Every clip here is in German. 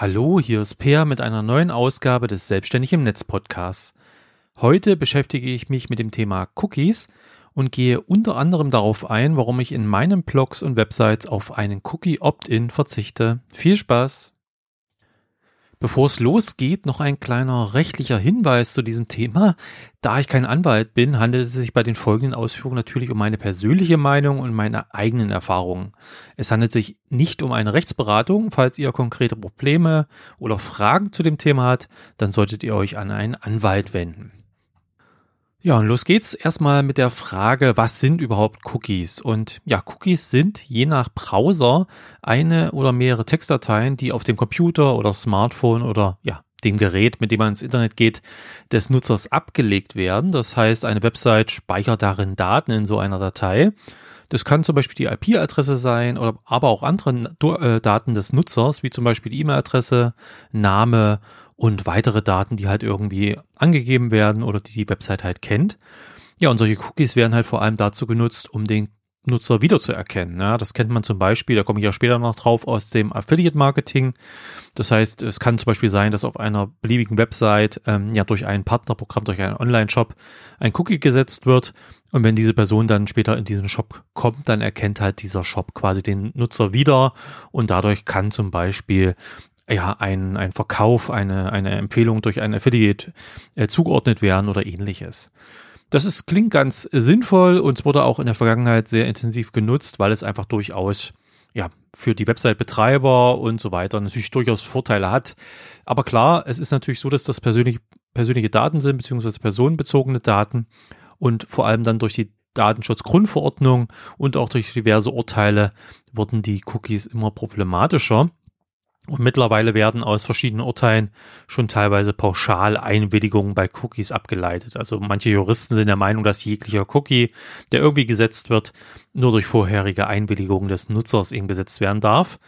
Hallo, hier ist Peer mit einer neuen Ausgabe des Selbstständig im Netz Podcasts. Heute beschäftige ich mich mit dem Thema Cookies und gehe unter anderem darauf ein, warum ich in meinen Blogs und Websites auf einen Cookie Opt-in verzichte. Viel Spaß! Bevor es losgeht, noch ein kleiner rechtlicher Hinweis zu diesem Thema. Da ich kein Anwalt bin, handelt es sich bei den folgenden Ausführungen natürlich um meine persönliche Meinung und meine eigenen Erfahrungen. Es handelt sich nicht um eine Rechtsberatung. Falls ihr konkrete Probleme oder Fragen zu dem Thema habt, dann solltet ihr euch an einen Anwalt wenden. Ja, und los geht's erstmal mit der Frage, was sind überhaupt Cookies? Und ja, Cookies sind je nach Browser eine oder mehrere Textdateien, die auf dem Computer oder Smartphone oder ja, dem Gerät, mit dem man ins Internet geht, des Nutzers abgelegt werden. Das heißt, eine Website speichert darin Daten in so einer Datei. Das kann zum Beispiel die IP-Adresse sein oder aber auch andere äh, Daten des Nutzers, wie zum Beispiel die E-Mail-Adresse, Name weitere Daten, die halt irgendwie angegeben werden oder die die Website halt kennt. Ja, und solche Cookies werden halt vor allem dazu genutzt, um den Nutzer wiederzuerkennen. Ja, das kennt man zum Beispiel, da komme ich ja später noch drauf, aus dem Affiliate Marketing. Das heißt, es kann zum Beispiel sein, dass auf einer beliebigen Website ähm, ja durch ein Partnerprogramm, durch einen Online-Shop ein Cookie gesetzt wird. Und wenn diese Person dann später in diesen Shop kommt, dann erkennt halt dieser Shop quasi den Nutzer wieder und dadurch kann zum Beispiel ja, ein, ein Verkauf, eine, eine Empfehlung durch ein Affiliate äh, zugeordnet werden oder ähnliches. Das ist, klingt ganz sinnvoll und es wurde auch in der Vergangenheit sehr intensiv genutzt, weil es einfach durchaus ja, für die Website-Betreiber und so weiter natürlich durchaus Vorteile hat. Aber klar, es ist natürlich so, dass das persönlich, persönliche Daten sind, beziehungsweise personenbezogene Daten und vor allem dann durch die Datenschutzgrundverordnung und auch durch diverse Urteile wurden die Cookies immer problematischer. Und mittlerweile werden aus verschiedenen Urteilen schon teilweise pauschal Einwilligungen bei Cookies abgeleitet. Also manche Juristen sind der Meinung, dass jeglicher Cookie, der irgendwie gesetzt wird, nur durch vorherige Einwilligung des Nutzers eben gesetzt werden darf.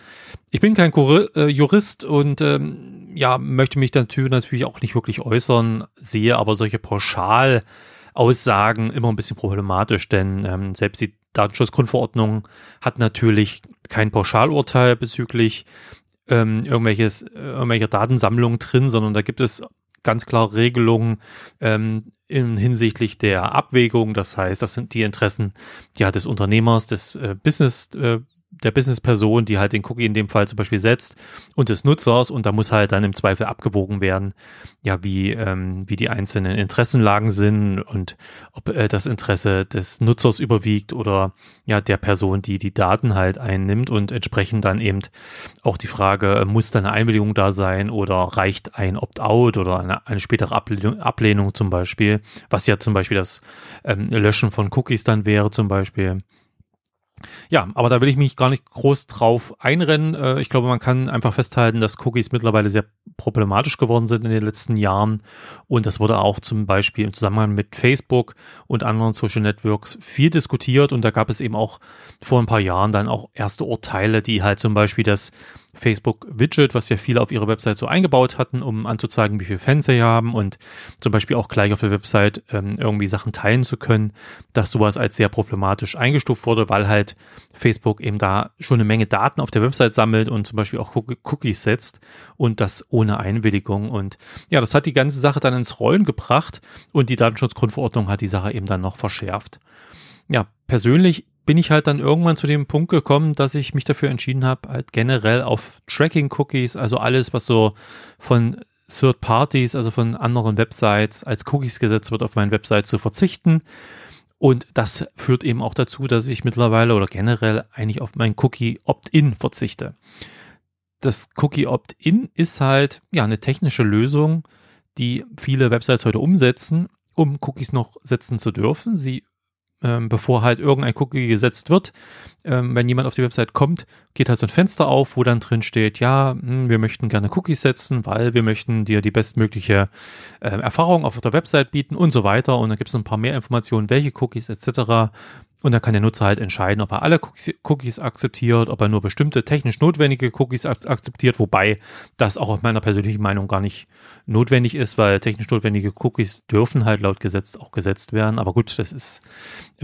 Ich bin kein äh, Jurist und ähm, ja, möchte mich natürlich auch nicht wirklich äußern, sehe aber solche Pauschalaussagen immer ein bisschen problematisch, denn ähm, selbst die Datenschutzgrundverordnung hat natürlich kein Pauschalurteil bezüglich ähm, irgendwelches, irgendwelche Datensammlungen drin, sondern da gibt es ganz klar Regelungen ähm, in hinsichtlich der Abwägung. Das heißt, das sind die Interessen ja, des Unternehmers, des äh, Business äh, der Businessperson, die halt den Cookie in dem Fall zum Beispiel setzt und des Nutzers und da muss halt dann im Zweifel abgewogen werden, ja, wie, ähm, wie die einzelnen Interessenlagen sind und ob äh, das Interesse des Nutzers überwiegt oder ja, der Person, die die Daten halt einnimmt und entsprechend dann eben auch die Frage, äh, muss da eine Einwilligung da sein oder reicht ein Opt-out oder eine, eine spätere Ablehnung, zum Beispiel, was ja zum Beispiel das ähm, Löschen von Cookies dann wäre zum Beispiel. Ja, aber da will ich mich gar nicht groß drauf einrennen. Äh, ich glaube, man kann einfach festhalten, dass Cookies mittlerweile sehr problematisch geworden sind in den letzten Jahren. Und das wurde auch zum Beispiel im Zusammenhang mit Facebook und anderen Social Networks viel diskutiert. Und da gab es eben auch vor ein paar Jahren dann auch erste Urteile, die halt zum Beispiel das Facebook-Widget, was ja viele auf ihrer Website so eingebaut hatten, um anzuzeigen, wie viele Fans sie haben und zum Beispiel auch gleich auf der Website ähm, irgendwie Sachen teilen zu können, dass sowas als sehr problematisch eingestuft wurde, weil halt Facebook eben da schon eine Menge Daten auf der Website sammelt und zum Beispiel auch Cookies setzt und das ohne Einwilligung. Und ja, das hat die ganze Sache dann ins Rollen gebracht und die Datenschutzgrundverordnung hat die Sache eben dann noch verschärft. Ja, persönlich bin ich halt dann irgendwann zu dem Punkt gekommen, dass ich mich dafür entschieden habe, halt generell auf Tracking-Cookies, also alles, was so von Third Parties, also von anderen Websites als Cookies gesetzt wird, auf meinen Website zu verzichten. Und das führt eben auch dazu, dass ich mittlerweile oder generell eigentlich auf mein Cookie Opt-in verzichte. Das Cookie Opt-in ist halt ja eine technische Lösung, die viele Websites heute umsetzen, um Cookies noch setzen zu dürfen. Sie ähm, bevor halt irgendein Cookie gesetzt wird. Ähm, wenn jemand auf die Website kommt, geht halt so ein Fenster auf, wo dann drin steht, ja, mh, hm, wir möchten gerne Cookies setzen, weil wir möchten dir die bestmögliche äh, Erfahrung auf der Website bieten und so weiter. Und dann gibt es ein paar mehr Informationen, welche Cookies etc. Und dann kann der Nutzer halt entscheiden, ob er alle Cookies akzeptiert, ob er nur bestimmte technisch notwendige Cookies akzeptiert, wobei das auch aus meiner persönlichen Meinung gar nicht notwendig ist, weil technisch notwendige Cookies dürfen halt laut Gesetz auch gesetzt werden. Aber gut, das ist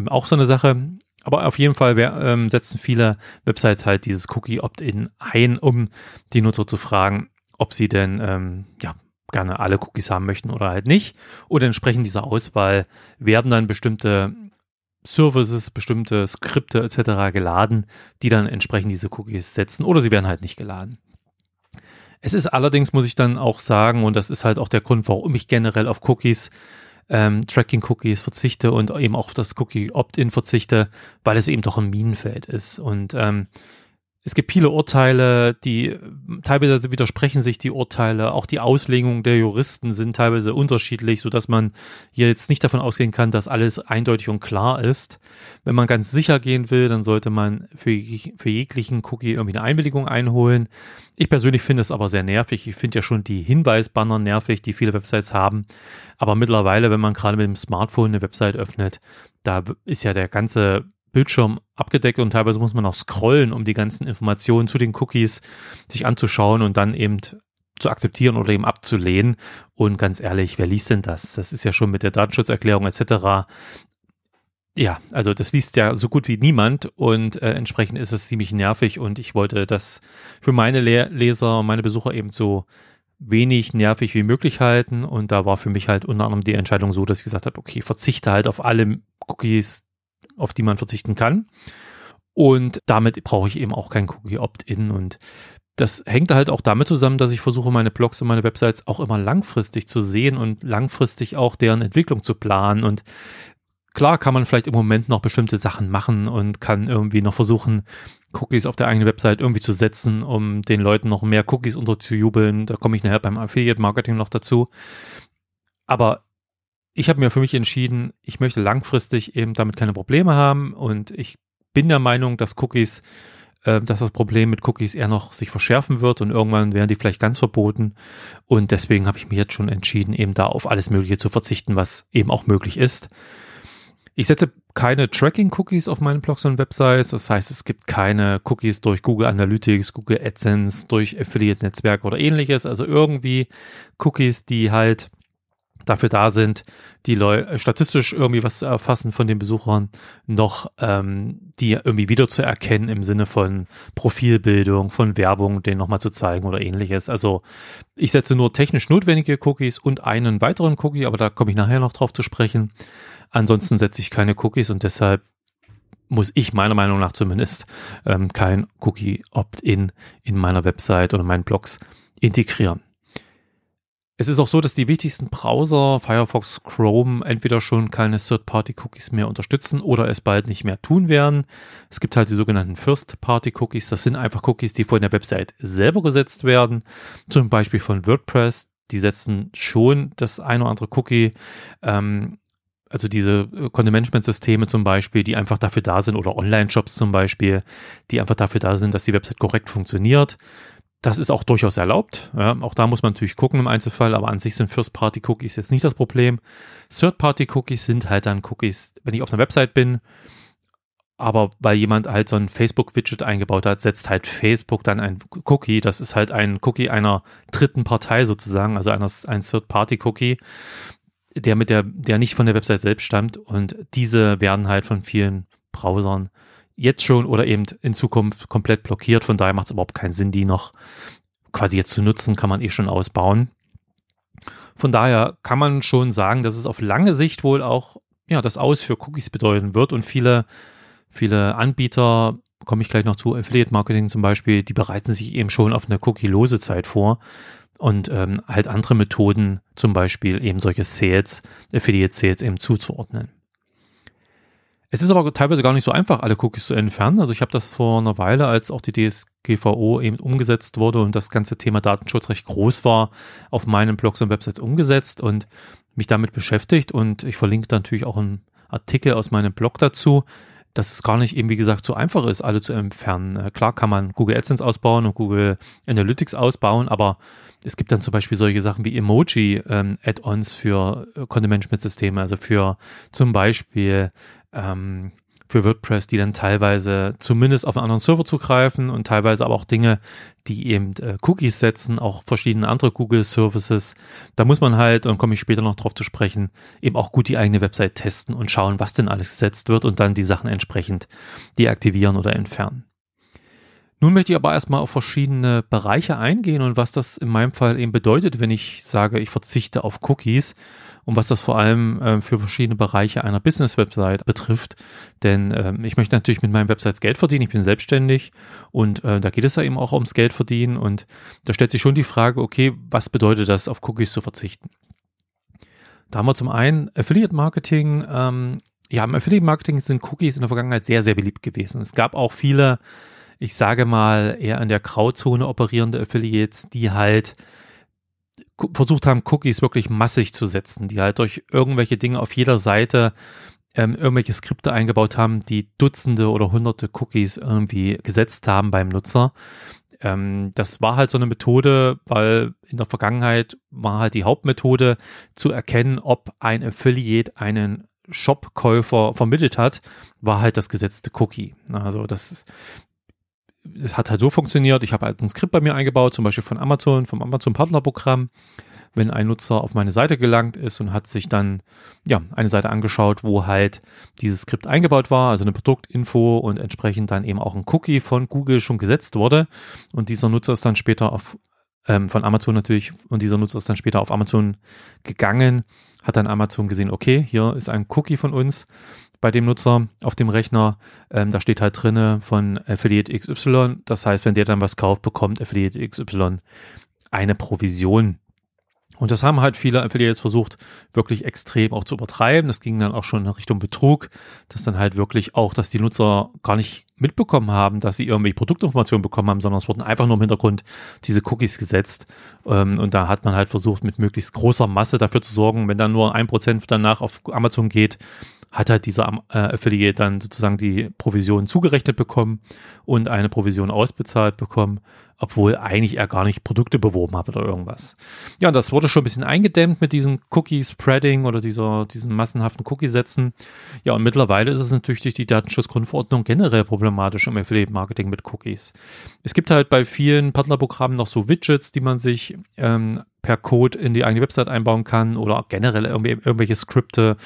auch so eine Sache. Aber auf jeden Fall ähm, setzen viele Websites halt dieses Cookie Opt-in ein, um die Nutzer zu fragen, ob sie denn ähm, ja gerne alle Cookies haben möchten oder halt nicht. Und entsprechend dieser Auswahl werden dann bestimmte Services, bestimmte Skripte etc. geladen, die dann entsprechend diese Cookies setzen oder sie werden halt nicht geladen. Es ist allerdings, muss ich dann auch sagen, und das ist halt auch der Grund, warum ich generell auf Cookies, ähm, Tracking-Cookies verzichte und eben auch auf das Cookie-Opt-in verzichte, weil es eben doch ein Minenfeld ist. Und ähm, es gibt viele Urteile, die teilweise widersprechen sich die Urteile, auch die Auslegungen der Juristen sind teilweise unterschiedlich, so dass man hier jetzt nicht davon ausgehen kann, dass alles eindeutig und klar ist. Wenn man ganz sicher gehen will, dann sollte man für, für jeglichen Cookie irgendwie eine Einwilligung einholen. Ich persönlich finde es aber sehr nervig. Ich finde ja schon die Hinweisbanner nervig, die viele Websites haben. Aber mittlerweile, wenn man gerade mit dem Smartphone eine Website öffnet, da ist ja der ganze Bildschirm abgedeckt und teilweise muss man auch scrollen, um die ganzen Informationen zu den Cookies sich anzuschauen und dann eben zu akzeptieren oder eben abzulehnen. Und ganz ehrlich, wer liest denn das? Das ist ja schon mit der Datenschutzerklärung etc. Ja, also das liest ja so gut wie niemand und äh, entsprechend ist es ziemlich nervig und ich wollte das für meine Le Leser, meine Besucher eben so wenig nervig wie möglich halten und da war für mich halt unter anderem die Entscheidung so, dass ich gesagt habe, okay, verzichte halt auf alle Cookies, auf die man verzichten kann. Und damit brauche ich eben auch kein Cookie Opt-in und das hängt halt auch damit zusammen, dass ich versuche, meine Blogs und meine Websites auch immer langfristig zu sehen und langfristig auch deren Entwicklung zu planen. Und klar kann man vielleicht im Moment noch bestimmte Sachen machen und kann irgendwie noch versuchen, Cookies auf der eigenen Website irgendwie zu setzen, um den Leuten noch mehr Cookies unterzujubeln. Da komme ich nachher beim Affiliate Marketing noch dazu. Aber ich habe mir für mich entschieden, ich möchte langfristig eben damit keine Probleme haben und ich bin der Meinung, dass Cookies, äh, dass das Problem mit Cookies eher noch sich verschärfen wird und irgendwann werden die vielleicht ganz verboten und deswegen habe ich mich jetzt schon entschieden, eben da auf alles Mögliche zu verzichten, was eben auch möglich ist. Ich setze keine Tracking-Cookies auf meinen Blogs und Websites. Das heißt, es gibt keine Cookies durch Google Analytics, Google AdSense, durch Affiliate-Netzwerk oder ähnliches. Also irgendwie Cookies, die halt dafür da sind, die Leute statistisch irgendwie was zu erfassen von den Besuchern, noch ähm, die irgendwie wieder zu erkennen im Sinne von Profilbildung, von Werbung, den nochmal zu zeigen oder ähnliches. Also ich setze nur technisch notwendige Cookies und einen weiteren Cookie, aber da komme ich nachher noch drauf zu sprechen. Ansonsten setze ich keine Cookies und deshalb muss ich meiner Meinung nach zumindest ähm, kein Cookie Opt-in in meiner Website oder meinen Blogs integrieren. Es ist auch so, dass die wichtigsten Browser, Firefox, Chrome, entweder schon keine Third-Party-Cookies mehr unterstützen oder es bald nicht mehr tun werden. Es gibt halt die sogenannten First-Party-Cookies. Das sind einfach Cookies, die von der Website selber gesetzt werden. Zum Beispiel von WordPress. Die setzen schon das eine oder andere Cookie. Ähm, also diese Content-Management-Systeme zum Beispiel, die einfach dafür da sind oder Online-Shops zum Beispiel, die einfach dafür da sind, dass die Website korrekt funktioniert. Das ist auch durchaus erlaubt. Ja, auch da muss man natürlich gucken im Einzelfall, aber an sich sind First-Party-Cookies jetzt nicht das Problem. Third-Party-Cookies sind halt dann Cookies, wenn ich auf einer Website bin, aber weil jemand halt so ein Facebook-Widget eingebaut hat, setzt halt Facebook dann ein Cookie. Das ist halt ein Cookie einer dritten Partei sozusagen, also einer, ein Third-Party-Cookie, der mit der, der nicht von der Website selbst stammt. Und diese werden halt von vielen Browsern jetzt schon oder eben in Zukunft komplett blockiert. Von daher macht es überhaupt keinen Sinn, die noch quasi jetzt zu nutzen, kann man eh schon ausbauen. Von daher kann man schon sagen, dass es auf lange Sicht wohl auch ja das Aus für Cookies bedeuten wird und viele viele Anbieter komme ich gleich noch zu Affiliate Marketing zum Beispiel, die bereiten sich eben schon auf eine cookie-lose Zeit vor und ähm, halt andere Methoden, zum Beispiel eben solche Sales, Affiliate Sales eben zuzuordnen. Es ist aber teilweise gar nicht so einfach, alle Cookies zu entfernen. Also ich habe das vor einer Weile, als auch die DSGVO eben umgesetzt wurde und das ganze Thema Datenschutz recht groß war, auf meinen Blogs und Websites umgesetzt und mich damit beschäftigt. Und ich verlinke natürlich auch einen Artikel aus meinem Blog dazu, dass es gar nicht eben, wie gesagt, so einfach ist, alle zu entfernen. Äh, klar kann man Google AdSense ausbauen und Google Analytics ausbauen, aber es gibt dann zum Beispiel solche Sachen wie Emoji-Add-ons ähm, für äh, Content-Management-Systeme, also für zum Beispiel ähm, für WordPress, die dann teilweise zumindest auf einen anderen Server zugreifen und teilweise aber auch Dinge, die eben äh, Cookies setzen, auch verschiedene andere Google Services. Da muss man halt, und komme ich später noch drauf zu sprechen, eben auch gut die eigene Website testen und schauen, was denn alles gesetzt wird und dann die Sachen entsprechend deaktivieren oder entfernen. Nun möchte ich aber erstmal auf verschiedene Bereiche eingehen und was das in meinem Fall eben bedeutet, wenn ich sage, ich verzichte auf Cookies und was das vor allem äh, für verschiedene Bereiche einer Business-Website betrifft. Denn äh, ich möchte natürlich mit meinen Websites Geld verdienen, ich bin selbstständig und äh, da geht es ja eben auch ums Geld verdienen und da stellt sich schon die Frage, okay, was bedeutet das, auf Cookies zu verzichten? Da haben wir zum einen Affiliate Marketing. Ähm, ja, im Affiliate Marketing sind Cookies in der Vergangenheit sehr, sehr beliebt gewesen. Es gab auch viele, ich sage mal, eher in der Grauzone operierende Affiliates, die halt versucht haben, Cookies wirklich massig zu setzen, die halt durch irgendwelche Dinge auf jeder Seite ähm, irgendwelche Skripte eingebaut haben, die Dutzende oder Hunderte Cookies irgendwie gesetzt haben beim Nutzer. Ähm, das war halt so eine Methode, weil in der Vergangenheit war halt die Hauptmethode zu erkennen, ob ein Affiliate einen Shop-Käufer vermittelt hat, war halt das gesetzte Cookie. Also das ist, es hat halt so funktioniert, ich habe halt ein Skript bei mir eingebaut, zum Beispiel von Amazon, vom Amazon Partnerprogramm. Wenn ein Nutzer auf meine Seite gelangt ist und hat sich dann ja eine Seite angeschaut, wo halt dieses Skript eingebaut war, also eine Produktinfo und entsprechend dann eben auch ein Cookie von Google schon gesetzt wurde und dieser Nutzer ist dann später auf ähm, von Amazon natürlich und dieser Nutzer ist dann später auf Amazon gegangen, hat dann Amazon gesehen, okay, hier ist ein Cookie von uns bei dem Nutzer auf dem Rechner. Ähm, da steht halt drinne von Affiliate XY. Das heißt, wenn der dann was kauft, bekommt Affiliate XY eine Provision. Und das haben halt viele Affiliates versucht, wirklich extrem auch zu übertreiben. Das ging dann auch schon in Richtung Betrug, dass dann halt wirklich auch, dass die Nutzer gar nicht mitbekommen haben, dass sie irgendwelche Produktinformationen bekommen haben, sondern es wurden einfach nur im Hintergrund diese Cookies gesetzt. Ähm, und da hat man halt versucht, mit möglichst großer Masse dafür zu sorgen, wenn dann nur ein Prozent danach auf Amazon geht, hat halt dieser äh, Affiliate dann sozusagen die Provision zugerechnet bekommen und eine Provision ausbezahlt bekommen, obwohl eigentlich er gar nicht Produkte beworben hat oder irgendwas. Ja, und das wurde schon ein bisschen eingedämmt mit diesem Cookie-Spreading oder dieser, diesen massenhaften Cookie-Sätzen. Ja, und mittlerweile ist es natürlich durch die Datenschutzgrundverordnung generell problematisch im Affiliate-Marketing mit Cookies. Es gibt halt bei vielen Partnerprogrammen noch so Widgets, die man sich ähm, per Code in die eigene Website einbauen kann oder generell irgendwie, irgendwelche Skripte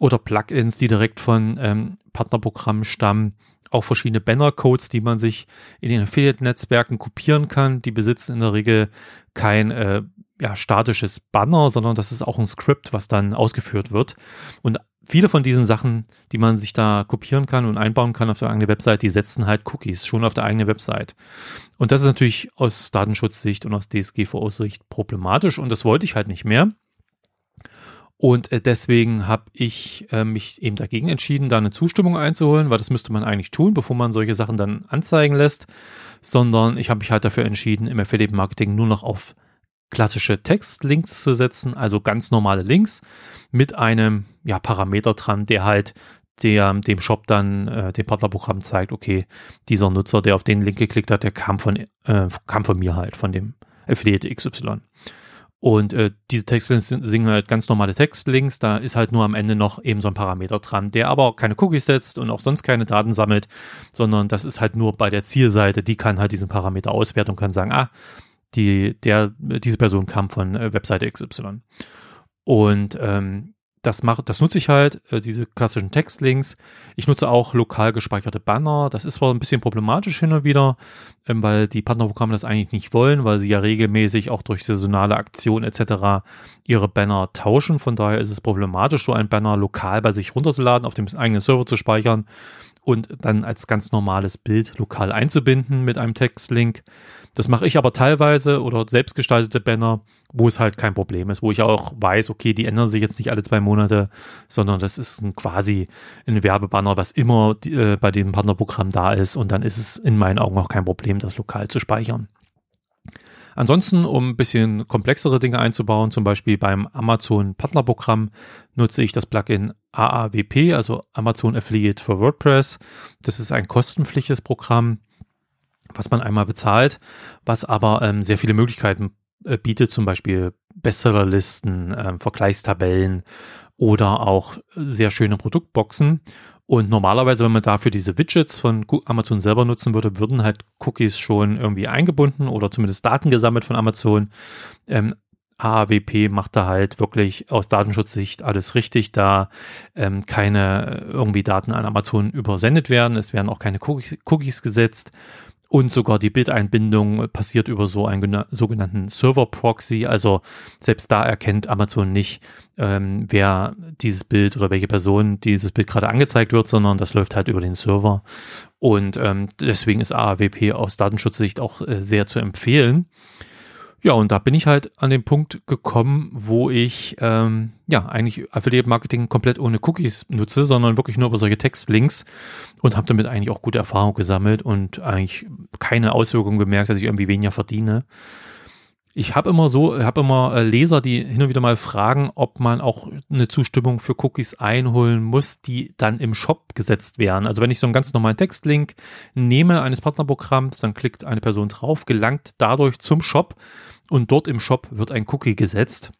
oder Plugins, die direkt von ähm, Partnerprogrammen stammen. Auch verschiedene Banner-Codes, die man sich in den Affiliate-Netzwerken kopieren kann. Die besitzen in der Regel kein äh, ja, statisches Banner, sondern das ist auch ein Skript, was dann ausgeführt wird. Und viele von diesen Sachen, die man sich da kopieren kann und einbauen kann auf der eigenen Website, die setzen halt Cookies schon auf der eigenen Website. Und das ist natürlich aus Datenschutzsicht und aus DSGVO-Sicht problematisch und das wollte ich halt nicht mehr. Und äh, deswegen habe ich äh, mich eben dagegen entschieden, da eine Zustimmung einzuholen, weil das müsste man eigentlich tun, bevor man solche Sachen dann anzeigen lässt, sondern ich habe mich halt dafür entschieden, im Affiliate Marketing nur noch auf klassische Textlinks zu setzen, also ganz normale Links mit einem ja, Parameter dran, der halt der dem Shop dann äh, dem Partnerprogramm zeigt, okay, dieser Nutzer, der auf den Link geklickt hat, der kam von äh, kam von mir halt, von dem Affiliate XY. Und äh, diese Textlinks sind halt ganz normale Textlinks, da ist halt nur am Ende noch eben so ein Parameter dran, der aber keine Cookies setzt und auch sonst keine Daten sammelt, sondern das ist halt nur bei der Zielseite, die kann halt diesen Parameter auswerten und kann sagen, ah, die, der, diese Person kam von äh, Webseite XY. Und ähm, das mache, das nutze ich halt, äh, diese klassischen Textlinks. Ich nutze auch lokal gespeicherte Banner. Das ist zwar ein bisschen problematisch hin und wieder, ähm, weil die Partnerprogramme das eigentlich nicht wollen, weil sie ja regelmäßig auch durch saisonale Aktionen etc. ihre Banner tauschen. Von daher ist es problematisch, so ein Banner lokal bei sich runterzuladen, auf dem eigenen Server zu speichern und dann als ganz normales Bild lokal einzubinden mit einem Textlink. Das mache ich aber teilweise oder selbstgestaltete Banner, wo es halt kein Problem ist, wo ich auch weiß, okay, die ändern sich jetzt nicht alle zwei Monate, sondern das ist ein, quasi ein Werbebanner, was immer äh, bei dem Partnerprogramm da ist und dann ist es in meinen Augen auch kein Problem, das lokal zu speichern. Ansonsten, um ein bisschen komplexere Dinge einzubauen, zum Beispiel beim Amazon Partnerprogramm, nutze ich das Plugin AAWP, also Amazon Affiliate for WordPress. Das ist ein kostenpflichtiges Programm, was man einmal bezahlt, was aber ähm, sehr viele Möglichkeiten äh, bietet, zum Beispiel Bestsellerlisten, äh, Vergleichstabellen oder auch sehr schöne Produktboxen. Und normalerweise, wenn man dafür diese Widgets von Amazon selber nutzen würde, würden halt Cookies schon irgendwie eingebunden oder zumindest Daten gesammelt von Amazon. Ähm, AAWP macht da halt wirklich aus Datenschutzsicht alles richtig, da ähm, keine irgendwie Daten an Amazon übersendet werden. Es werden auch keine Cookies, Cookies gesetzt und sogar die Bildeinbindung passiert über so einen sogenannten Server-Proxy. Also selbst da erkennt Amazon nicht, ähm, wer dieses Bild oder welche Person dieses Bild gerade angezeigt wird, sondern das läuft halt über den Server. Und ähm, deswegen ist AAWP aus Datenschutzsicht auch äh, sehr zu empfehlen. Ja, und da bin ich halt an den Punkt gekommen, wo ich ähm, ja eigentlich Affiliate Marketing komplett ohne Cookies nutze, sondern wirklich nur über solche Textlinks und habe damit eigentlich auch gute Erfahrung gesammelt und eigentlich keine Auswirkungen gemerkt, dass ich irgendwie weniger verdiene. Ich habe immer so, habe immer äh, Leser, die hin und wieder mal fragen, ob man auch eine Zustimmung für Cookies einholen muss, die dann im Shop gesetzt werden. Also wenn ich so einen ganz normalen Textlink nehme eines Partnerprogramms, dann klickt eine Person drauf, gelangt dadurch zum Shop und dort im Shop wird ein Cookie gesetzt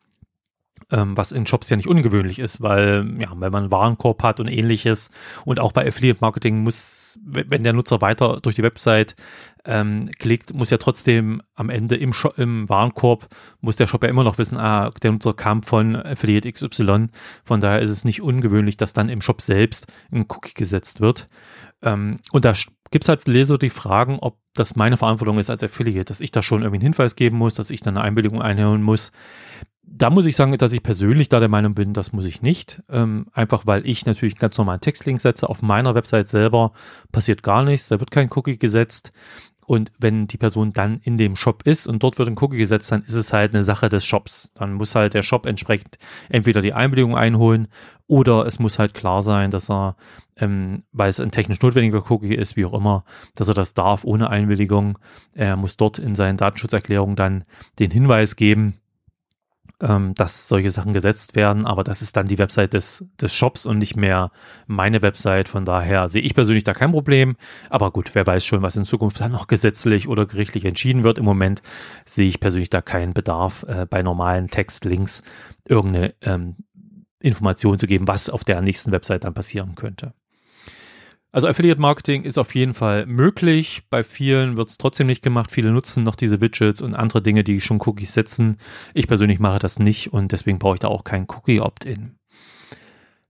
ähm, was in Shops ja nicht ungewöhnlich ist, weil ja, wenn man einen Warenkorb hat und ähnliches und auch bei Affiliate Marketing muss, wenn der Nutzer weiter durch die Website ähm, klickt, muss ja trotzdem am Ende im, Shop, im Warenkorb muss der Shop ja immer noch wissen, ah, der Nutzer kam von Affiliate XY. Von daher ist es nicht ungewöhnlich, dass dann im Shop selbst ein Cookie gesetzt wird. Ähm, und da gibt es halt Leser, die fragen, ob das meine Verantwortung ist als Affiliate, dass ich da schon irgendwie einen Hinweis geben muss, dass ich dann eine Einwilligung einholen muss da muss ich sagen, dass ich persönlich da der Meinung bin, das muss ich nicht. Ähm, einfach weil ich natürlich einen ganz normalen Textlink setze. Auf meiner Website selber passiert gar nichts, da wird kein Cookie gesetzt. Und wenn die Person dann in dem Shop ist und dort wird ein Cookie gesetzt, dann ist es halt eine Sache des Shops. Dann muss halt der Shop entsprechend entweder die Einwilligung einholen oder es muss halt klar sein, dass er, ähm, weil es ein technisch notwendiger Cookie ist, wie auch immer, dass er das darf ohne Einwilligung. Er muss dort in seinen Datenschutzerklärungen dann den Hinweis geben, ähm, dass solche Sachen gesetzt werden, aber das ist dann die Website des, des Shops und nicht mehr meine Website. Von daher sehe ich persönlich da kein Problem. Aber gut, wer weiß schon, was in Zukunft dann noch gesetzlich oder gerichtlich entschieden wird. Im Moment sehe ich persönlich da keinen Bedarf, äh, bei normalen Textlinks irgendeine ähm, Information zu geben, was auf der nächsten Website dann passieren könnte. Also Affiliate Marketing ist auf jeden Fall möglich. Bei vielen wird es trotzdem nicht gemacht. Viele nutzen noch diese Widgets und andere Dinge, die schon Cookies setzen. Ich persönlich mache das nicht und deswegen brauche ich da auch kein Cookie Opt-in.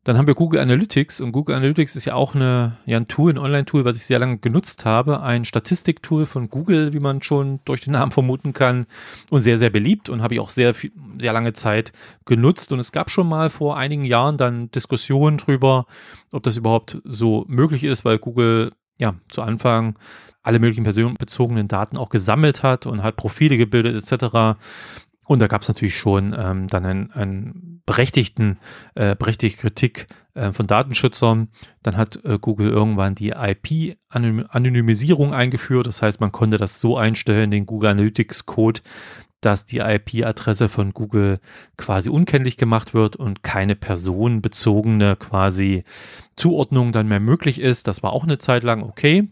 Dann haben wir Google Analytics und Google Analytics ist ja auch eine, ja, ein Tool, ein Online-Tool, was ich sehr lange genutzt habe. Ein Statistiktool von Google, wie man schon durch den Namen vermuten kann und sehr, sehr beliebt und habe ich auch sehr, sehr lange Zeit genutzt. Und es gab schon mal vor einigen Jahren dann Diskussionen drüber, ob das überhaupt so möglich ist, weil Google ja zu Anfang alle möglichen personenbezogenen Daten auch gesammelt hat und hat Profile gebildet etc. Und da gab es natürlich schon ähm, dann einen, einen berechtigten, äh, berechtigte Kritik äh, von Datenschützern. Dann hat äh, Google irgendwann die IP-Anonymisierung eingeführt. Das heißt, man konnte das so einstellen, den Google Analytics Code, dass die IP-Adresse von Google quasi unkenntlich gemacht wird und keine personenbezogene quasi Zuordnung dann mehr möglich ist. Das war auch eine Zeit lang okay.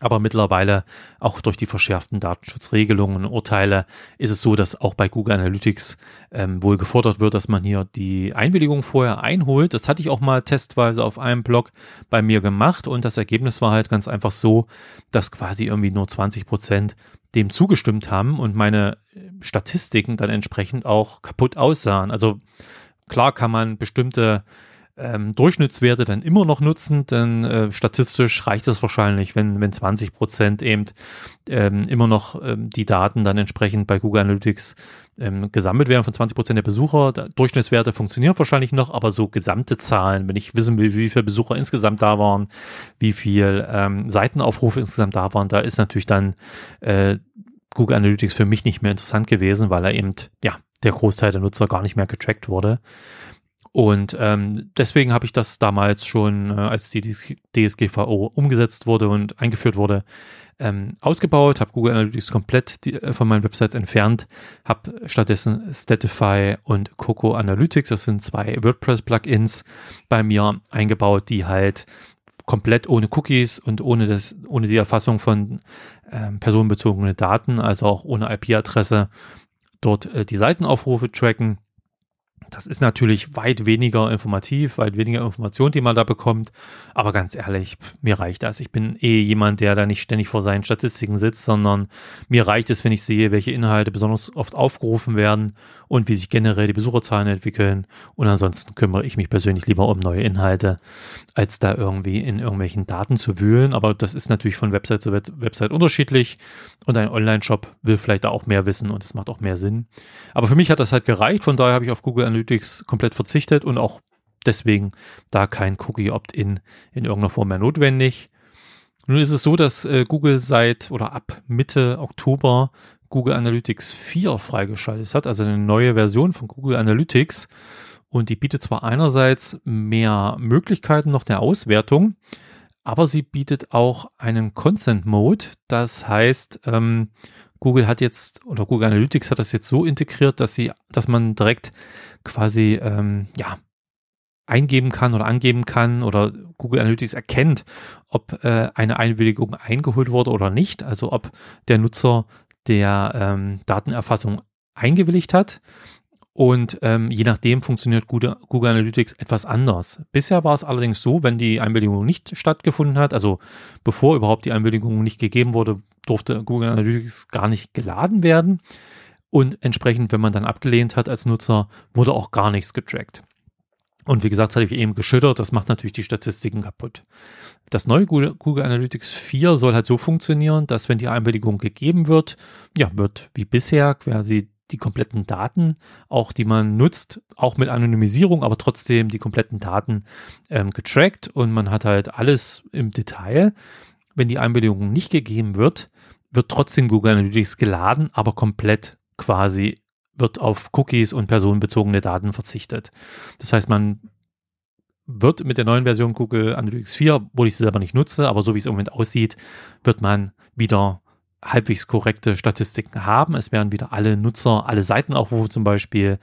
Aber mittlerweile, auch durch die verschärften Datenschutzregelungen und Urteile, ist es so, dass auch bei Google Analytics ähm, wohl gefordert wird, dass man hier die Einwilligung vorher einholt. Das hatte ich auch mal testweise auf einem Blog bei mir gemacht und das Ergebnis war halt ganz einfach so, dass quasi irgendwie nur 20 Prozent dem zugestimmt haben und meine Statistiken dann entsprechend auch kaputt aussahen. Also klar kann man bestimmte ähm, Durchschnittswerte dann immer noch nutzen, denn äh, statistisch reicht es wahrscheinlich, wenn, wenn 20 Prozent eben ähm, immer noch ähm, die Daten dann entsprechend bei Google Analytics ähm, gesammelt werden von 20 Prozent der Besucher. Da, Durchschnittswerte funktionieren wahrscheinlich noch, aber so gesamte Zahlen, wenn ich wissen will, wie viele Besucher insgesamt da waren, wie viel ähm, Seitenaufrufe insgesamt da waren, da ist natürlich dann äh, Google Analytics für mich nicht mehr interessant gewesen, weil er eben, ja, der Großteil der Nutzer gar nicht mehr getrackt wurde. Und ähm, deswegen habe ich das damals schon, äh, als die DSGVO umgesetzt wurde und eingeführt wurde, ähm, ausgebaut, habe Google Analytics komplett die, äh, von meinen Websites entfernt, habe stattdessen Statify und Coco Analytics, das sind zwei WordPress-Plugins bei mir eingebaut, die halt komplett ohne Cookies und ohne das, ohne die Erfassung von ähm, personenbezogenen Daten, also auch ohne IP-Adresse, dort äh, die Seitenaufrufe tracken Das ist natürlich weit weniger informativ, weit weniger Information, die man da bekommt. Aber ganz ehrlich, mir reicht das. Ich bin eh jemand, der da nicht ständig vor seinen Statistiken sitzt, sondern mir reicht es, wenn ich sehe, welche Inhalte besonders oft aufgerufen werden und wie sich generell die Besucherzahlen entwickeln. Und ansonsten kümmere ich mich persönlich lieber um neue Inhalte, als da irgendwie in irgendwelchen Daten zu wühlen. Aber das ist natürlich von Website zu Website unterschiedlich. Und ein Online-Shop will vielleicht da auch mehr wissen und es macht auch mehr Sinn. Aber für mich hat das halt gereicht. Von daher habe ich auf Google Analytics komplett verzichtet und auch deswegen da kein Cookie-Opt-in in irgendeiner Form mehr notwendig. Nun ist es so, dass äh, Google seit oder ab Mitte Oktober Google Analytics 4 freigeschaltet hat, also eine neue Version von Google Analytics. Und die bietet zwar einerseits mehr Möglichkeiten noch der Auswertung, aber sie bietet auch einen Consent Mode. Das heißt, ähm, Google hat jetzt oder Google Analytics hat das jetzt so integriert, dass sie, dass man direkt quasi ähm, ja eingeben kann oder angeben kann oder Google Analytics erkennt, ob äh, eine Einwilligung eingeholt wurde oder nicht. Also ob der Nutzer der ähm, Datenerfassung eingewilligt hat. Und ähm, je nachdem funktioniert Google, Google Analytics etwas anders. Bisher war es allerdings so, wenn die Einwilligung nicht stattgefunden hat, also bevor überhaupt die Einwilligung nicht gegeben wurde, durfte Google Analytics gar nicht geladen werden. Und entsprechend, wenn man dann abgelehnt hat als Nutzer, wurde auch gar nichts getrackt. Und wie gesagt, das hatte ich eben geschüttert, das macht natürlich die Statistiken kaputt. Das neue Google Analytics 4 soll halt so funktionieren, dass wenn die Einwilligung gegeben wird, ja, wird wie bisher quasi die kompletten Daten, auch die man nutzt, auch mit Anonymisierung, aber trotzdem die kompletten Daten ähm, getrackt und man hat halt alles im Detail. Wenn die Einwilligung nicht gegeben wird, wird trotzdem Google Analytics geladen, aber komplett quasi wird auf Cookies und personenbezogene Daten verzichtet. Das heißt, man wird mit der neuen Version Google Analytics 4, obwohl ich sie selber nicht nutze, aber so wie es im Moment aussieht, wird man wieder halbwegs korrekte Statistiken haben. Es werden wieder alle Nutzer, alle Seitenaufrufe zum Beispiel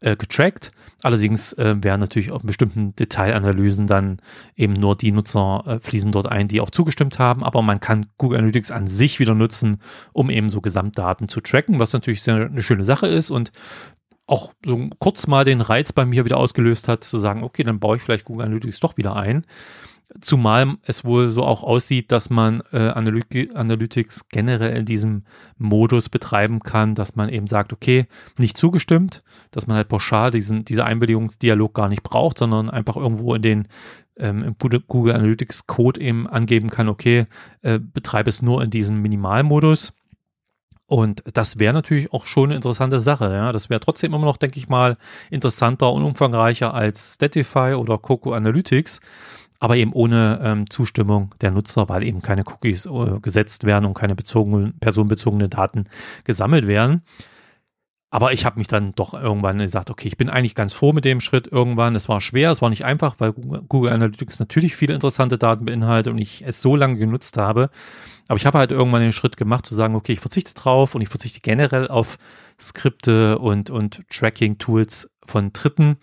äh, getrackt. Allerdings äh, werden natürlich auf bestimmten Detailanalysen dann eben nur die Nutzer äh, fließen dort ein, die auch zugestimmt haben. Aber man kann Google Analytics an sich wieder nutzen, um eben so Gesamtdaten zu tracken, was natürlich sehr eine schöne Sache ist und auch so kurz mal den Reiz bei mir wieder ausgelöst hat, zu sagen, okay, dann baue ich vielleicht Google Analytics doch wieder ein. Zumal es wohl so auch aussieht, dass man äh, Analy Analytics generell in diesem Modus betreiben kann, dass man eben sagt, okay, nicht zugestimmt, dass man halt pauschal diesen, diese Einwilligungsdialog gar nicht braucht, sondern einfach irgendwo in den ähm, im Google Analytics Code eben angeben kann, okay, äh, betreibe es nur in diesem Minimalmodus. Und das wäre natürlich auch schon eine interessante Sache. Ja, das wäre trotzdem immer noch, denke ich mal, interessanter und umfangreicher als Statify oder Coco Analytics aber eben ohne ähm, Zustimmung der Nutzer, weil eben keine Cookies äh, gesetzt werden und keine bezogenen, personenbezogene Daten gesammelt werden. Aber ich habe mich dann doch irgendwann gesagt, okay, ich bin eigentlich ganz froh mit dem Schritt irgendwann. Es war schwer, es war nicht einfach, weil Google Analytics natürlich viele interessante Daten beinhaltet und ich es so lange genutzt habe. Aber ich habe halt irgendwann den Schritt gemacht zu sagen, okay, ich verzichte drauf und ich verzichte generell auf Skripte und, und Tracking-Tools von Dritten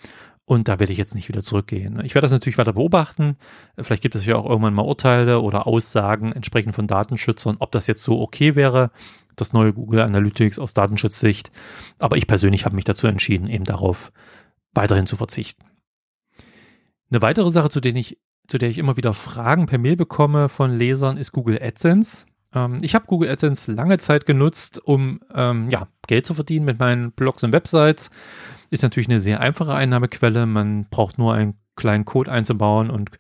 und da werde ich jetzt nicht wieder zurückgehen. Ich werde das natürlich weiter beobachten. Vielleicht gibt es ja auch irgendwann mal Urteile oder Aussagen entsprechend von Datenschützern, ob das jetzt so okay wäre, das neue Google Analytics aus Datenschutzsicht. Aber ich persönlich habe mich dazu entschieden, eben darauf weiterhin zu verzichten. Eine weitere Sache, zu der ich, zu der ich immer wieder Fragen per Mail bekomme von Lesern, ist Google AdSense. Ähm, ich habe Google AdSense lange Zeit genutzt, um ähm, ja, Geld zu verdienen mit meinen Blogs und Websites. Ist natürlich eine sehr einfache Einnahmequelle. Man braucht nur einen kleinen Code einzubauen und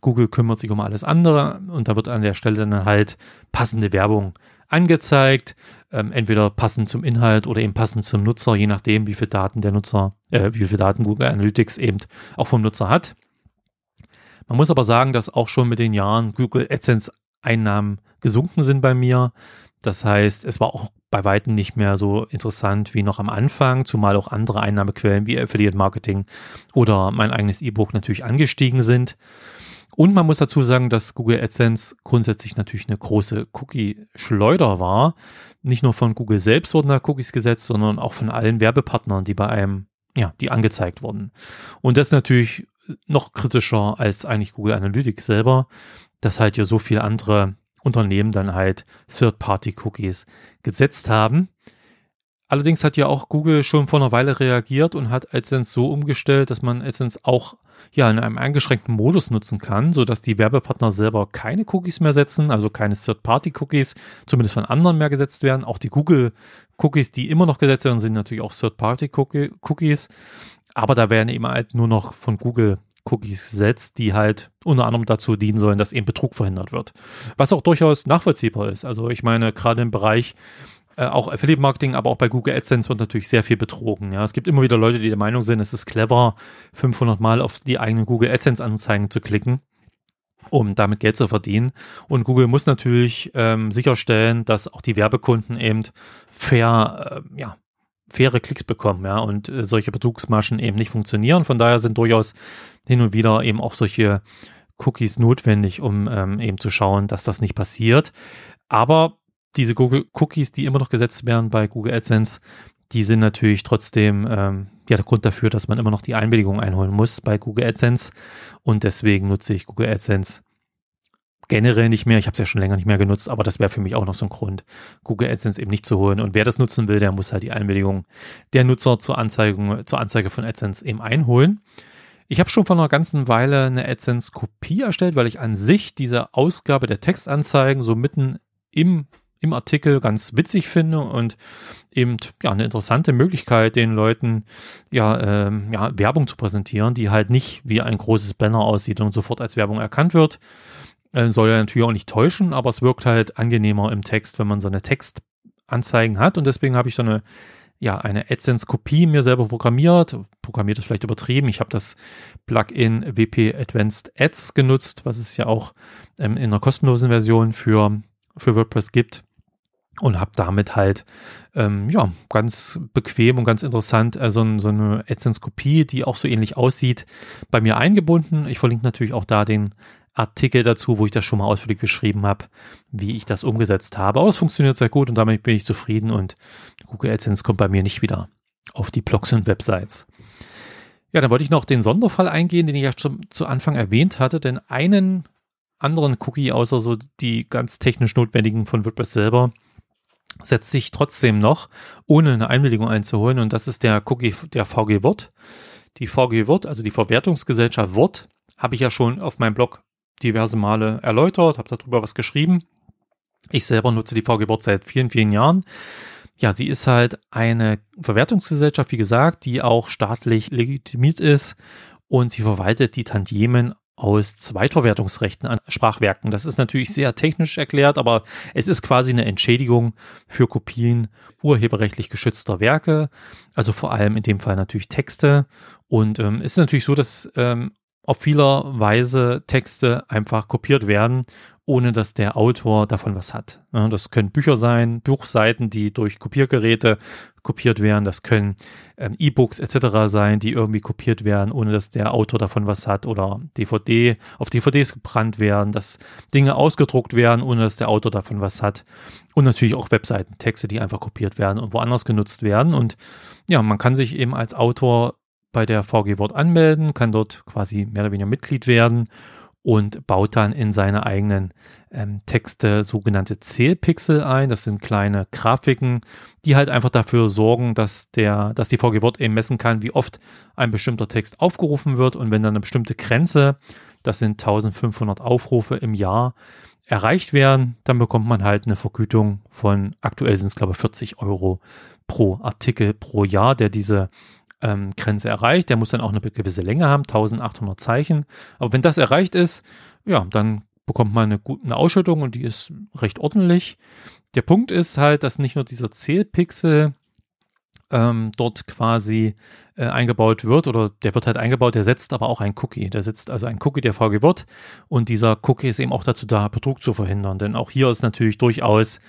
Google kümmert sich um alles andere und da wird an der Stelle dann halt passende Werbung angezeigt, ähm, entweder passend zum Inhalt oder eben passend zum Nutzer, je nachdem, wie viel Daten der Nutzer, äh, wie viel Daten Google Analytics eben auch vom Nutzer hat. Man muss aber sagen, dass auch schon mit den Jahren Google AdSense Einnahmen gesunken sind bei mir. Das heißt, es war auch bei Weitem nicht mehr so interessant wie noch am Anfang, zumal auch andere Einnahmequellen wie Affiliate Marketing oder mein eigenes E-Book natürlich angestiegen sind. Und man muss dazu sagen, dass Google AdSense grundsätzlich natürlich eine große Cookie-Schleuder war. Nicht nur von Google selbst wurden da Cookies gesetzt, sondern auch von allen Werbepartnern, die bei einem, ja, die angezeigt wurden. Und das ist natürlich noch kritischer als eigentlich Google Analytics selber, dass halt ja so viele andere Unternehmen dann halt Third-Party-Cookies gesetzt haben. Allerdings hat ja auch Google schon vor einer Weile reagiert und hat AdSense so umgestellt, dass man AdSense auch ja in einem eingeschränkten Modus nutzen kann, so dass die Werbepartner selber keine Cookies mehr setzen, also keine Third-Party-Cookies, zumindest von anderen mehr gesetzt werden. Auch die Google-Cookies, die immer noch gesetzt werden, sind natürlich auch Third-Party-Cookies. Aber da werden eben halt nur noch von Google Cookies gesetzt, die halt unter anderem dazu dienen sollen, dass eben Betrug verhindert wird. Was auch durchaus nachvollziehbar ist. Also ich meine, gerade im Bereich äh, auch Affiliate Marketing, aber auch bei Google AdSense wird natürlich sehr viel betrogen. Ja, es gibt immer wieder Leute, die der Meinung sind, es ist clever, 500 Mal auf die eigenen Google AdSense Anzeigen zu klicken, um damit Geld zu verdienen. Und Google muss natürlich ähm, sicherstellen, dass auch die Werbekunden eben fair, äh, ja, faire Klicks bekommen, ja, und äh, solche Betrugsmaschen eben nicht funktionieren. Von daher sind durchaus hin und wieder eben auch solche Cookies notwendig, um ähm, eben zu schauen, dass das nicht passiert. Aber diese Google Cookies, die immer noch gesetzt werden bei Google AdSense, die sind natürlich trotzdem ähm, ja der Grund dafür, dass man immer noch die Einwilligung einholen muss bei Google AdSense und deswegen nutze ich Google AdSense generell nicht mehr. Ich habe es ja schon länger nicht mehr genutzt, aber das wäre für mich auch noch so ein Grund, Google AdSense eben nicht zu holen. Und wer das nutzen will, der muss halt die Einwilligung der Nutzer zur Anzeige, zur Anzeige von AdSense eben einholen. Ich habe schon vor einer ganzen Weile eine AdSense-Kopie erstellt, weil ich an sich diese Ausgabe der Textanzeigen so mitten im im Artikel ganz witzig finde und eben ja eine interessante Möglichkeit, den Leuten ja, ähm, ja Werbung zu präsentieren, die halt nicht wie ein großes Banner aussieht und sofort als Werbung erkannt wird. Äh, soll ja natürlich auch nicht täuschen, aber es wirkt halt angenehmer im Text, wenn man so eine Textanzeigen hat und deswegen habe ich so eine ja, eine AdSense-Kopie mir selber programmiert. Programmiert ist vielleicht übertrieben. Ich habe das Plugin WP Advanced Ads genutzt, was es ja auch ähm, in einer kostenlosen Version für, für WordPress gibt und habe damit halt ähm, ja ganz bequem und ganz interessant äh, so, so eine AdSense-Kopie, die auch so ähnlich aussieht, bei mir eingebunden. Ich verlinke natürlich auch da den Artikel dazu, wo ich das schon mal ausführlich beschrieben habe, wie ich das umgesetzt habe. Aber es funktioniert sehr gut und damit bin ich zufrieden und Google AdSense kommt bei mir nicht wieder auf die Blogs und Websites. Ja, dann wollte ich noch den Sonderfall eingehen, den ich ja schon zu Anfang erwähnt hatte, denn einen anderen Cookie außer so die ganz technisch notwendigen von WordPress selber setzt sich trotzdem noch, ohne eine Einwilligung einzuholen. Und das ist der Cookie der VG Wort. Die VG Wort, also die Verwertungsgesellschaft Wort, habe ich ja schon auf meinem Blog diverse Male erläutert, habe darüber was geschrieben. Ich selber nutze die VG Wort seit vielen, vielen Jahren. Ja, sie ist halt eine Verwertungsgesellschaft, wie gesagt, die auch staatlich legitimiert ist und sie verwaltet die Tantiemen aus Zweitverwertungsrechten an Sprachwerken. Das ist natürlich sehr technisch erklärt, aber es ist quasi eine Entschädigung für Kopien urheberrechtlich geschützter Werke, also vor allem in dem Fall natürlich Texte. Und ähm, es ist natürlich so, dass ähm, auf vieler Weise Texte einfach kopiert werden ohne dass der Autor davon was hat. das können Bücher sein, Buchseiten, die durch Kopiergeräte kopiert werden. Das können ähm, E-Books etc. sein, die irgendwie kopiert werden, ohne dass der Autor davon was hat. Oder DVD, auf DVDs gebrannt werden, dass Dinge ausgedruckt werden, ohne dass der Autor davon was hat. Und natürlich auch Webseiten, Texte, die einfach kopiert werden und woanders genutzt werden. Und ja, man kann sich eben als Autor bei der VG Wort anmelden, kann dort quasi mehr oder weniger Mitglied werden und baut dann in seine eigenen ähm, Texte sogenannte Zählpixel ein. Das sind kleine Grafiken, die halt einfach dafür sorgen, dass der, dass die VG Wort eben messen kann, wie oft ein bestimmter Text aufgerufen wird und wenn dann eine bestimmte Grenze, das sind 1500 Aufrufe im Jahr, erreicht werden, dann bekommt man halt eine Vergütung von, aktuell sind es glaube ich 40 Euro pro Artikel pro Jahr, der diese ähm, Grenze erreicht. Der muss dann auch eine gewisse Länge haben, 1800 Zeichen. Aber wenn das erreicht ist, ja, dann bekommt man eine, gute, Ausschüttung und die ist recht ordentlich. Der Punkt ist halt, dass nicht nur dieser Zählpixel ähm, dort quasi äh, eingebaut wird oder der wird halt eingebaut, der setzt aber auch ein Cookie. Der setzt also ein Cookie, der VG wird und dieser Cookie ist eben auch dazu da, Betrug zu verhindern. Denn auch hier ist natürlich durchaus,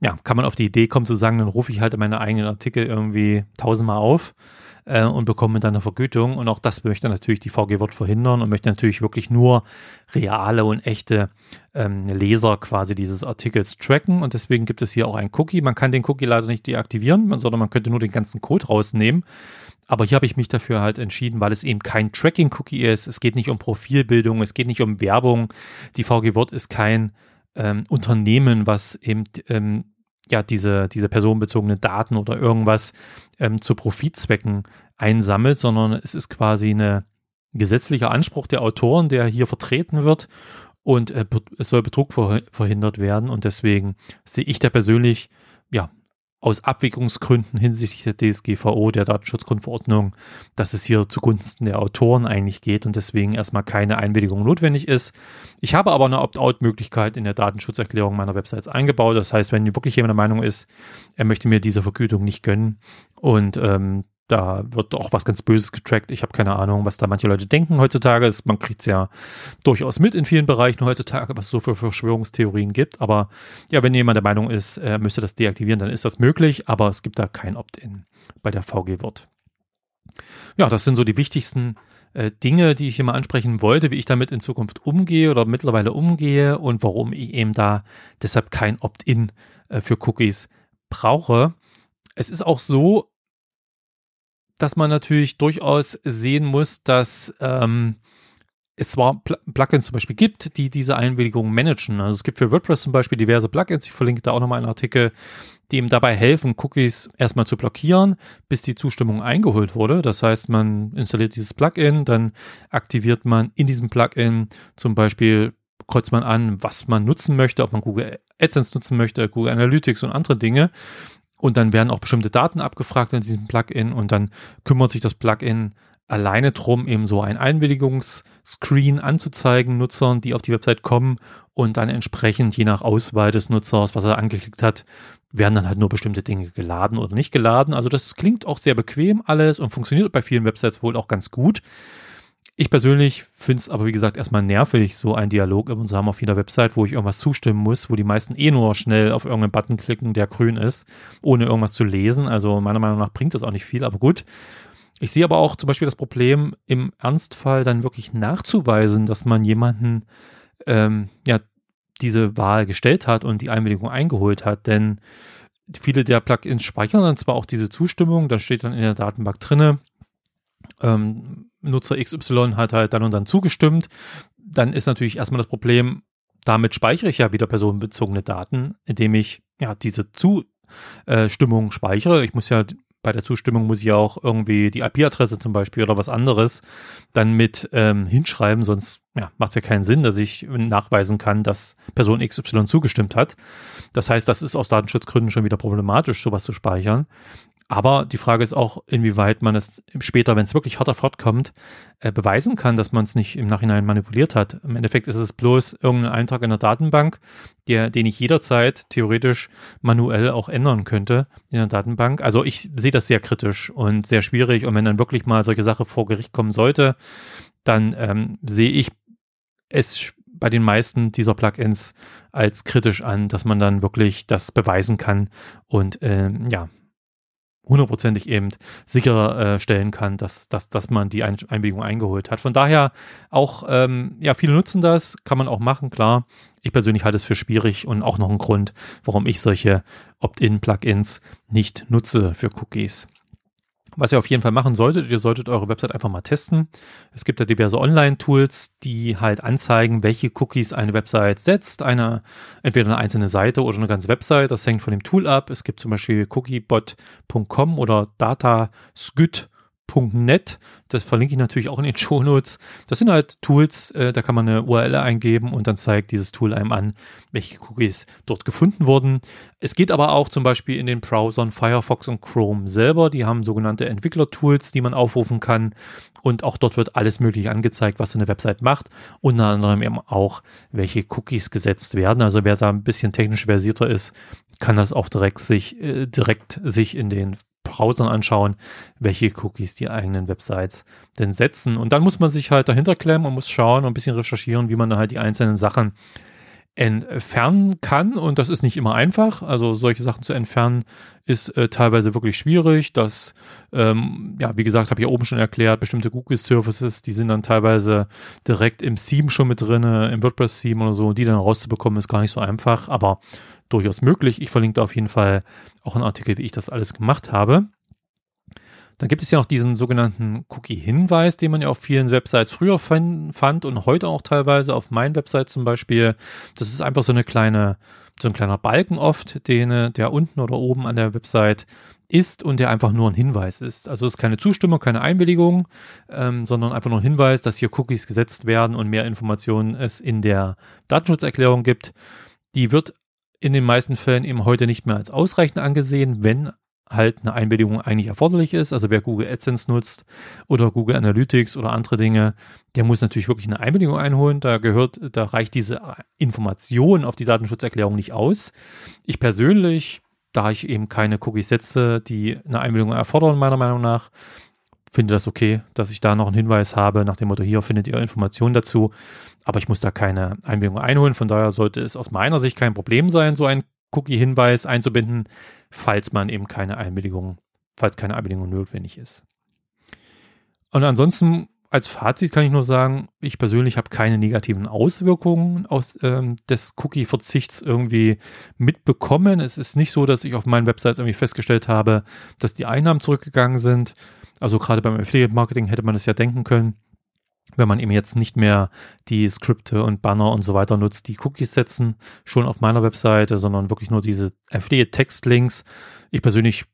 ja, kann man auf die Idee kommen zu sagen, dann rufe ich halt meine eigenen Artikel irgendwie tausendmal auf äh, und bekommen dann eine Vergütung. Und auch das möchte natürlich die VG Wort verhindern und möchte natürlich wirklich nur reale und echte ähm, Leser quasi dieses Artikels tracken. Und deswegen gibt es hier auch ein Cookie. Man kann den Cookie leider nicht deaktivieren, sondern man könnte nur den ganzen Code rausnehmen. Aber hier habe ich mich dafür halt entschieden, weil es eben kein Tracking-Cookie ist. Es geht nicht um Profilbildung, es geht nicht um Werbung. Die VG Wort ist kein ähm, Unternehmen, was eben ähm, ja diese, diese personenbezogenen Daten oder irgendwas ähm, zu Profitzwecken einsammelt, sondern es ist quasi eine gesetzlicher Anspruch der Autoren, der hier vertreten wird und äh, es soll Betrug verhindert werden und deswegen sehe ich da persönlich ja aus Abwägungsgründen hinsichtlich der DSGVO, der Datenschutzgrundverordnung, dass es hier zugunsten der Autoren eigentlich geht und deswegen erstmal keine Einwilligung notwendig ist. Ich habe aber eine Opt-out-Möglichkeit in der Datenschutzerklärung meiner Websites eingebaut. Das heißt, wenn wirklich jemand der Meinung ist, er möchte mir diese Vergütung nicht gönnen und ähm, da wird auch was ganz Böses getrackt. Ich habe keine Ahnung, was da manche Leute denken heutzutage. Man kriegt es ja durchaus mit in vielen Bereichen heutzutage, was es so für Verschwörungstheorien gibt. Aber ja, wenn jemand der Meinung ist, er müsste das deaktivieren, dann ist das möglich, aber es gibt da kein Opt-in bei der VG-Wirt. Ja, das sind so die wichtigsten äh, Dinge, die ich hier mal ansprechen wollte, wie ich damit in Zukunft umgehe oder mittlerweile umgehe und warum ich eben da deshalb kein Opt-in äh, für Cookies brauche. Es ist auch so, dass man natürlich durchaus sehen muss, dass ähm, es zwar Pl Plugins zum Beispiel gibt, die diese Einwilligung managen. Also es gibt für WordPress zum Beispiel diverse Plugins, ich verlinke da auch nochmal einen Artikel, die ihm dabei helfen, Cookies erstmal zu blockieren, bis die Zustimmung eingeholt wurde. Das heißt, man installiert dieses Plugin, dann aktiviert man in diesem Plugin zum Beispiel kreuzt man an, was man nutzen möchte, ob man Google AdSense nutzen möchte, Google Analytics und andere Dinge und dann werden auch bestimmte Daten abgefragt in diesem Plugin und dann kümmert sich das Plugin alleine drum, eben so ein Einwilligungsscreen anzuzeigen Nutzern, die auf die Website kommen und dann entsprechend je nach Auswahl des Nutzers, was er angeklickt hat, werden dann halt nur bestimmte Dinge geladen oder nicht geladen. Also das klingt auch sehr bequem alles und funktioniert bei vielen Websites wohl auch ganz gut. Ich persönlich finde es aber, wie gesagt, erstmal nervig, so ein Dialog immer zu haben auf jeder Website, wo ich irgendwas zustimmen muss, wo die meisten eh nur schnell auf irgendeinen Button klicken, der grün ist, ohne irgendwas zu lesen. Also meiner Meinung nach bringt das auch nicht viel, aber gut. Ich sehe aber auch zum Beispiel das Problem, im Ernstfall dann wirklich nachzuweisen, dass man jemanden ähm, ja diese Wahl gestellt hat und die Einwilligung eingeholt hat, denn viele der Plugins speichern dann zwar auch diese Zustimmung, da steht dann in der Datenbank drinne, ähm, Nutzer XY hat halt dann und dann zugestimmt, dann ist natürlich erstmal das Problem, damit speichere ich ja wieder personenbezogene Daten, indem ich ja diese Zustimmung speichere. Ich muss ja bei der Zustimmung muss ich ja auch irgendwie die IP-Adresse zum Beispiel oder was anderes dann mit ähm, hinschreiben, sonst ja, macht es ja keinen Sinn, dass ich nachweisen kann, dass Person XY zugestimmt hat. Das heißt, das ist aus Datenschutzgründen schon wieder problematisch, sowas zu speichern. Aber die Frage ist auch, inwieweit man es später, wenn es wirklich hart auf hart kommt, äh, beweisen kann, dass man es nicht im Nachhinein manipuliert hat. Im Endeffekt ist es bloß irgendein Eintrag in der Datenbank, der, den ich jederzeit theoretisch manuell auch ändern könnte in der Datenbank. Also ich sehe das sehr kritisch und sehr schwierig. Und wenn dann wirklich mal solche Sache vor Gericht kommen sollte, dann ähm, sehe ich es bei den meisten dieser Plugins als kritisch an, dass man dann wirklich das beweisen kann und ähm, ja, hundertprozentig eben sicherstellen äh, kann, dass, dass, dass man die Einwilligung eingeholt hat. Von daher auch, ähm, ja, viele nutzen das, kann man auch machen, klar. Ich persönlich halte es für schwierig und auch noch ein Grund, warum ich solche Opt-in-Plugins nicht nutze für Cookies. Was ihr auf jeden Fall machen solltet, ihr solltet eure Website einfach mal testen. Es gibt ja diverse Online-Tools, die halt anzeigen, welche Cookies eine Website setzt. Eine, entweder eine einzelne Seite oder eine ganze Website. Das hängt von dem Tool ab. Es gibt zum Beispiel cookiebot.com oder dataskyt.com .net. Das verlinke ich natürlich auch in den Shownotes. Das sind halt Tools, äh, da kann man eine URL eingeben und dann zeigt dieses Tool einem an, welche Cookies dort gefunden wurden. Es geht aber auch zum Beispiel in den Browsern Firefox und Chrome selber. Die haben sogenannte Entwickler-Tools, die man aufrufen kann. Und auch dort wird alles Mögliche angezeigt, was so eine Website macht. Unter anderem eben auch, welche Cookies gesetzt werden. Also wer da ein bisschen technisch versierter ist, kann das auch direkt sich, äh, direkt sich in den Browsern anschauen, welche Cookies die eigenen Websites denn setzen. Und dann muss man sich halt dahinter klemmen und muss schauen und ein bisschen recherchieren, wie man halt die einzelnen Sachen entfernen kann. Und das ist nicht immer einfach. Also solche Sachen zu entfernen ist äh, teilweise wirklich schwierig. Das, ähm, ja, wie gesagt, habe ich ja oben schon erklärt, bestimmte Google Services, die sind dann teilweise direkt im Theme schon mit drin, im WordPress-Theme oder so. Die dann rauszubekommen, ist gar nicht so einfach. Aber durchaus möglich. Ich verlinke da auf jeden Fall auch einen Artikel, wie ich das alles gemacht habe. Dann gibt es ja noch diesen sogenannten Cookie-Hinweis, den man ja auf vielen Websites früher fand und heute auch teilweise auf meinen Websites zum Beispiel. Das ist einfach so eine kleine, so ein kleiner Balken oft, den, der unten oder oben an der Website ist und der einfach nur ein Hinweis ist. Also es ist keine Zustimmung, keine Einwilligung, ähm, sondern einfach nur ein Hinweis, dass hier Cookies gesetzt werden und mehr Informationen es in der Datenschutzerklärung gibt. Die wird in den meisten Fällen eben heute nicht mehr als ausreichend angesehen, wenn halt eine Einwilligung eigentlich erforderlich ist. Also wer Google AdSense nutzt oder Google Analytics oder andere Dinge, der muss natürlich wirklich eine Einwilligung einholen. Da gehört, da reicht diese Information auf die Datenschutzerklärung nicht aus. Ich persönlich da ich eben keine Cookies setze, die eine Einwilligung erfordern, meiner Meinung nach, finde das okay, dass ich da noch einen Hinweis habe, nach dem Motto, hier findet ihr Informationen dazu, aber ich muss da keine Einwilligung einholen, von daher sollte es aus meiner Sicht kein Problem sein, so einen Cookie-Hinweis einzubinden, falls man eben keine Einwilligung, falls keine Einwilligung notwendig ist. Und ansonsten als Fazit kann ich nur sagen, ich persönlich habe keine negativen Auswirkungen aus ähm, des Cookie-Verzichts irgendwie mitbekommen. Es ist nicht so, dass ich auf meinen Websites irgendwie festgestellt habe, dass die Einnahmen zurückgegangen sind. Also gerade beim Affiliate-Marketing hätte man es ja denken können, wenn man eben jetzt nicht mehr die Skripte und Banner und so weiter nutzt, die Cookies setzen, schon auf meiner Webseite, sondern wirklich nur diese Affiliate-Text-Links. Ich persönlich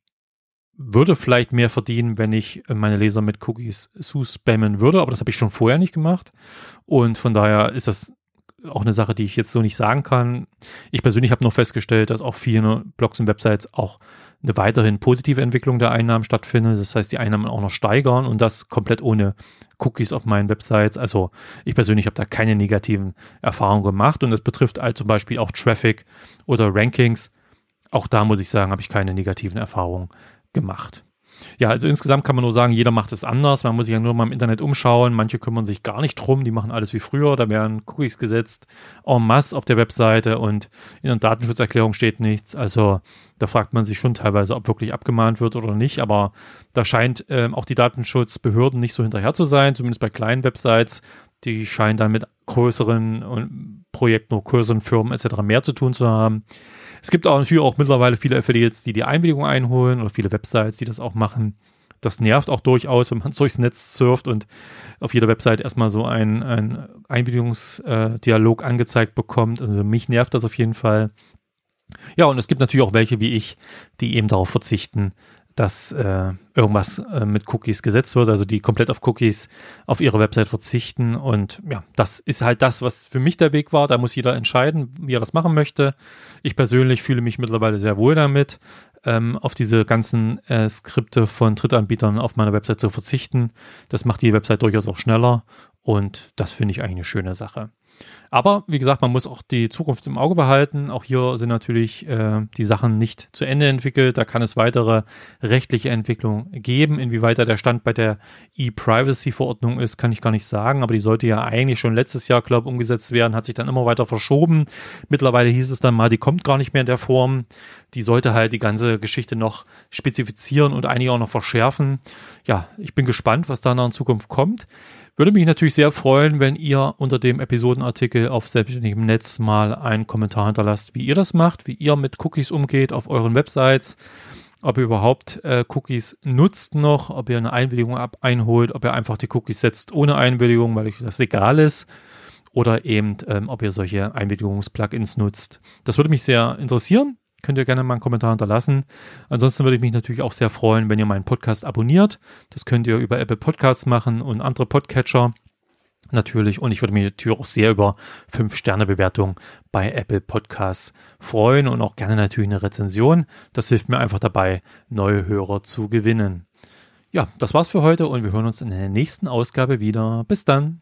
würde vielleicht mehr verdienen, wenn ich meine Leser mit Cookies zu-spammen würde, aber das habe ich schon vorher nicht gemacht. Und von daher ist das auch eine Sache, die ich jetzt so nicht sagen kann. Ich persönlich habe nur festgestellt, dass auch viele Blogs und Websites auch eine weiterhin positive Entwicklung der Einnahmen stattfindet. Das heißt, die Einnahmen auch noch steigern und das komplett ohne Cookies auf meinen Websites. Also ich persönlich habe da keine negativen Erfahrungen gemacht und das betrifft halt zum Beispiel auch Traffic oder Rankings. Auch da muss ich sagen, habe ich keine negativen Erfahrungen gemacht. Ja, also insgesamt kann man nur sagen, jeder macht es anders. Man muss sich ja nur mal im Internet umschauen. Manche kümmern sich gar nicht drum, die machen alles wie früher. Da werden Cookies gesetzt en masse auf der Webseite und in der Datenschutzerklärung steht nichts. Also da fragt man sich schon teilweise, ob wirklich abgemahnt wird oder nicht. Aber da scheint ähm, auch die Datenschutzbehörden nicht so hinterher zu sein, zumindest bei kleinen Websites. Die scheinen dann mit größeren Projekten größeren Firmen etc. mehr zu tun zu haben. Es gibt auch natürlich auch mittlerweile viele Affiliates, die die Einwilligung einholen oder viele Websites, die das auch machen. Das nervt auch durchaus, wenn man durchs Netz surft und auf jeder Website erstmal so ein, ein Einwilligungsdialog angezeigt bekommt. Also mich nervt das auf jeden Fall. Ja, und es gibt natürlich auch welche wie ich, die eben darauf verzichten, dass äh, irgendwas äh, mit Cookies gesetzt wird, also die komplett auf Cookies auf ihre Website verzichten. Und ja, das ist halt das, was für mich der Weg war. Da muss jeder entscheiden, wie er das machen möchte. Ich persönlich fühle mich mittlerweile sehr wohl damit, ähm, auf diese ganzen äh, Skripte von Drittanbietern auf meiner Website zu verzichten. Das macht die Website durchaus auch schneller und das finde ich eigentlich eine schöne Sache. Aber wie gesagt, man muss auch die Zukunft im Auge behalten. Auch hier sind natürlich äh, die Sachen nicht zu Ende entwickelt. Da kann es weitere rechtliche Entwicklungen geben. Inwieweit da der Stand bei der E-Privacy-Verordnung ist, kann ich gar nicht sagen. Aber die sollte ja eigentlich schon letztes Jahr, glaube ich, umgesetzt werden, hat sich dann immer weiter verschoben. Mittlerweile hieß es dann mal, die kommt gar nicht mehr in der Form. Die sollte halt die ganze Geschichte noch spezifizieren und einige auch noch verschärfen. Ja, ich bin gespannt, was da noch in Zukunft kommt. Würde mich natürlich sehr freuen, wenn ihr unter dem Episodenartikel auf selbstständigem Netz mal einen Kommentar hinterlasst, wie ihr das macht, wie ihr mit Cookies umgeht auf euren Websites, ob ihr überhaupt äh, Cookies nutzt noch, ob ihr eine Einwilligung ab einholt, ob ihr einfach die Cookies setzt ohne Einwilligung, weil euch das egal ist, oder eben, ähm, ob ihr solche Einwilligungs-Plugins nutzt. Das würde mich sehr interessieren könnt ihr gerne mal einen Kommentar hinterlassen. Ansonsten würde ich mich natürlich auch sehr freuen, wenn ihr meinen Podcast abonniert. Das könnt ihr über Apple Podcasts machen und andere Podcatcher natürlich. Und ich würde mich natürlich auch sehr über 5-Sterne-Bewertungen bei Apple Podcasts freuen und auch gerne natürlich eine Rezension. Das hilft mir einfach dabei, neue Hörer zu gewinnen. Ja, das war's für heute und wir hören uns in der nächsten Ausgabe wieder. Bis dann.